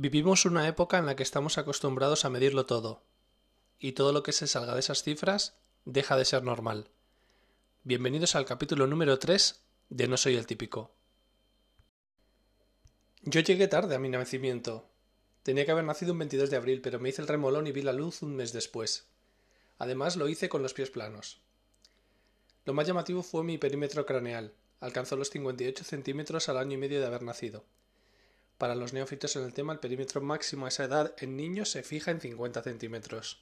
Vivimos una época en la que estamos acostumbrados a medirlo todo, y todo lo que se salga de esas cifras deja de ser normal. Bienvenidos al capítulo número 3 de No soy el típico. Yo llegué tarde a mi nacimiento. Tenía que haber nacido un 22 de abril, pero me hice el remolón y vi la luz un mes después. Además lo hice con los pies planos. Lo más llamativo fue mi perímetro craneal. Alcanzó los 58 centímetros al año y medio de haber nacido. Para los neófitos en el tema, el perímetro máximo a esa edad en niños se fija en 50 centímetros.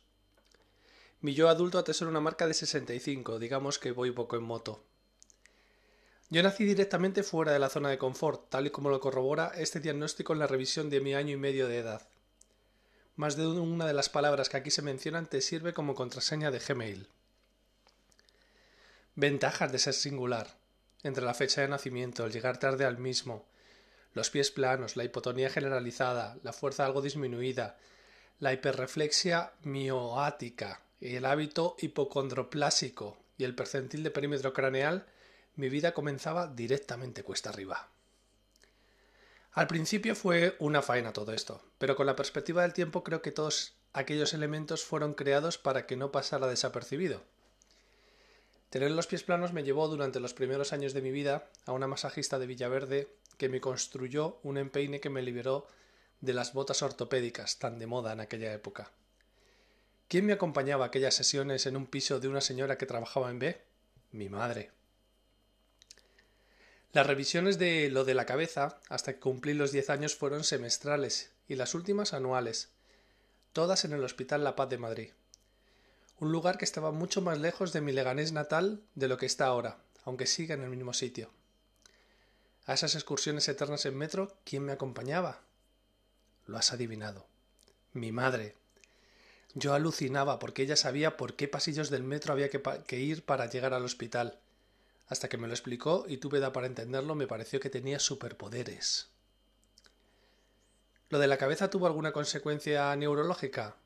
Mi yo adulto atesora una marca de 65, digamos que voy poco en moto. Yo nací directamente fuera de la zona de confort, tal y como lo corrobora este diagnóstico en la revisión de mi año y medio de edad. Más de una de las palabras que aquí se mencionan te sirve como contraseña de Gmail. Ventajas de ser singular. Entre la fecha de nacimiento, el llegar tarde al mismo, los pies planos, la hipotonía generalizada, la fuerza algo disminuida, la hiperreflexia mioática, el hábito hipocondroplásico y el percentil de perímetro craneal, mi vida comenzaba directamente cuesta arriba. Al principio fue una faena todo esto, pero con la perspectiva del tiempo creo que todos aquellos elementos fueron creados para que no pasara desapercibido. Tener los pies planos me llevó durante los primeros años de mi vida a una masajista de Villaverde que me construyó un empeine que me liberó de las botas ortopédicas tan de moda en aquella época. ¿Quién me acompañaba a aquellas sesiones en un piso de una señora que trabajaba en B? Mi madre. Las revisiones de lo de la cabeza, hasta que cumplí los diez años, fueron semestrales y las últimas anuales, todas en el Hospital La Paz de Madrid. Un lugar que estaba mucho más lejos de mi Leganés natal de lo que está ahora, aunque siga en el mismo sitio. A esas excursiones eternas en metro, ¿quién me acompañaba? Lo has adivinado. Mi madre. Yo alucinaba porque ella sabía por qué pasillos del metro había que, ir para llegar al hospital. Hasta que me lo explicó y tuve edad para entenderlo, me pareció que tenía superpoderes. ¿Lo de la cabeza tuvo alguna consecuencia neurológica?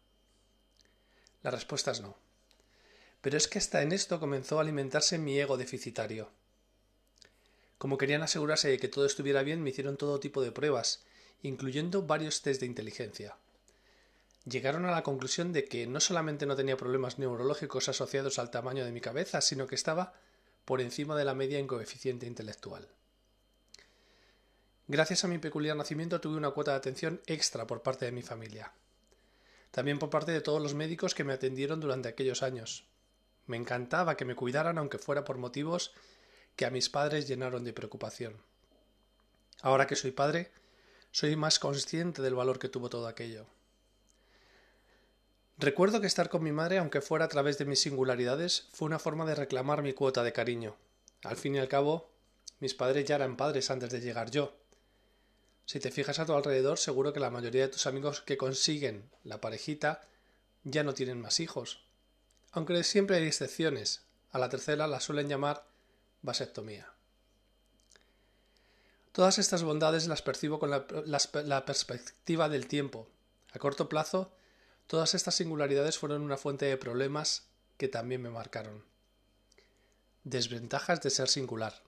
La respuesta es no. Pero es que hasta en esto comenzó a alimentarse mi ego deficitario. Como querían asegurarse de que todo estuviera bien, me hicieron todo tipo de pruebas, incluyendo varios test de inteligencia. Llegaron a la conclusión de que no solamente no tenía problemas neurológicos asociados al tamaño de mi cabeza, sino que estaba por encima de la media en coeficiente intelectual. Gracias a mi peculiar nacimiento tuve una cuota de atención extra por parte de mi familia. También por parte de todos los médicos que me atendieron durante aquellos años. Me encantaba que me cuidaran aunque fuera por motivos que a mis padres llenaron de preocupación. Ahora que soy padre, soy más consciente del valor que tuvo todo aquello. Recuerdo que estar con mi madre, aunque fuera a través de mis singularidades, fue una forma de reclamar mi cuota de cariño. Al fin y al cabo, mis padres ya eran padres antes de llegar yo. Si te fijas a tu alrededor, seguro que la mayoría de tus amigos que consiguen la parejita ya no tienen más hijos. Aunque siempre hay excepciones. A la tercera la suelen llamar vasectomía. Todas estas bondades las percibo con la, la, perspectiva del tiempo. A corto plazo, todas estas singularidades fueron una fuente de problemas que también me marcaron. Desventajas de ser singular.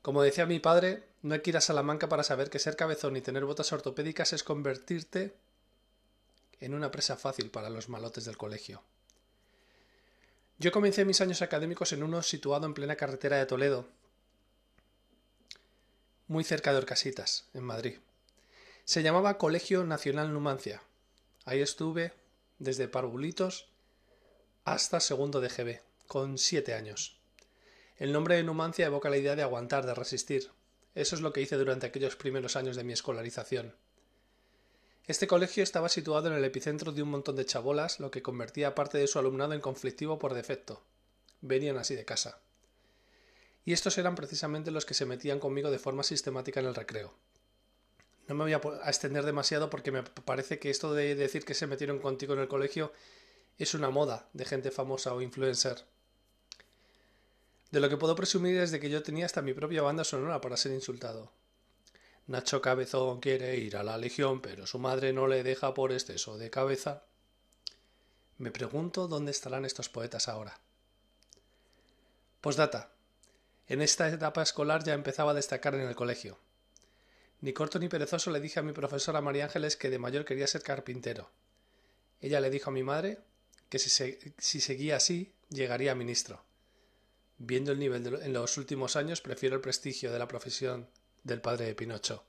Como decía mi padre, no hay que ir a Salamanca para saber que ser cabezón y tener botas ortopédicas es convertirte en una presa fácil para los malotes del colegio. Yo comencé mis años académicos en uno situado en plena carretera de Toledo, muy cerca de Orcasitas, en Madrid. Se llamaba Colegio Nacional Numancia. Ahí estuve desde parvulitos hasta segundo de GB, con siete años. El nombre de Numancia evoca la idea de aguantar, de resistir. Eso es lo que hice durante aquellos primeros años de mi escolarización. Este colegio estaba situado en el epicentro de un montón de chabolas, lo que convertía parte de su alumnado en conflictivo por defecto. Venían así de casa. Y estos eran precisamente los que se metían conmigo de forma sistemática en el recreo. No me voy a, extender demasiado porque me parece que esto de decir que se metieron contigo en el colegio es una moda de gente famosa o influencer. De lo que puedo presumir es de que yo tenía hasta mi propia banda sonora para ser insultado. Nacho Cabezón quiere ir a la Legión, pero su madre no le deja por exceso de cabeza. Me pregunto dónde estarán estos poetas ahora. Postdata. En esta etapa escolar ya empezaba a destacar en el colegio. Ni corto ni perezoso le dije a mi profesora María Ángeles que de mayor quería ser carpintero. Ella le dijo a mi madre que si, seguía así llegaría a ministro. Viendo el nivel en los últimos años, prefiero el prestigio de la profesión del padre de Pinocho.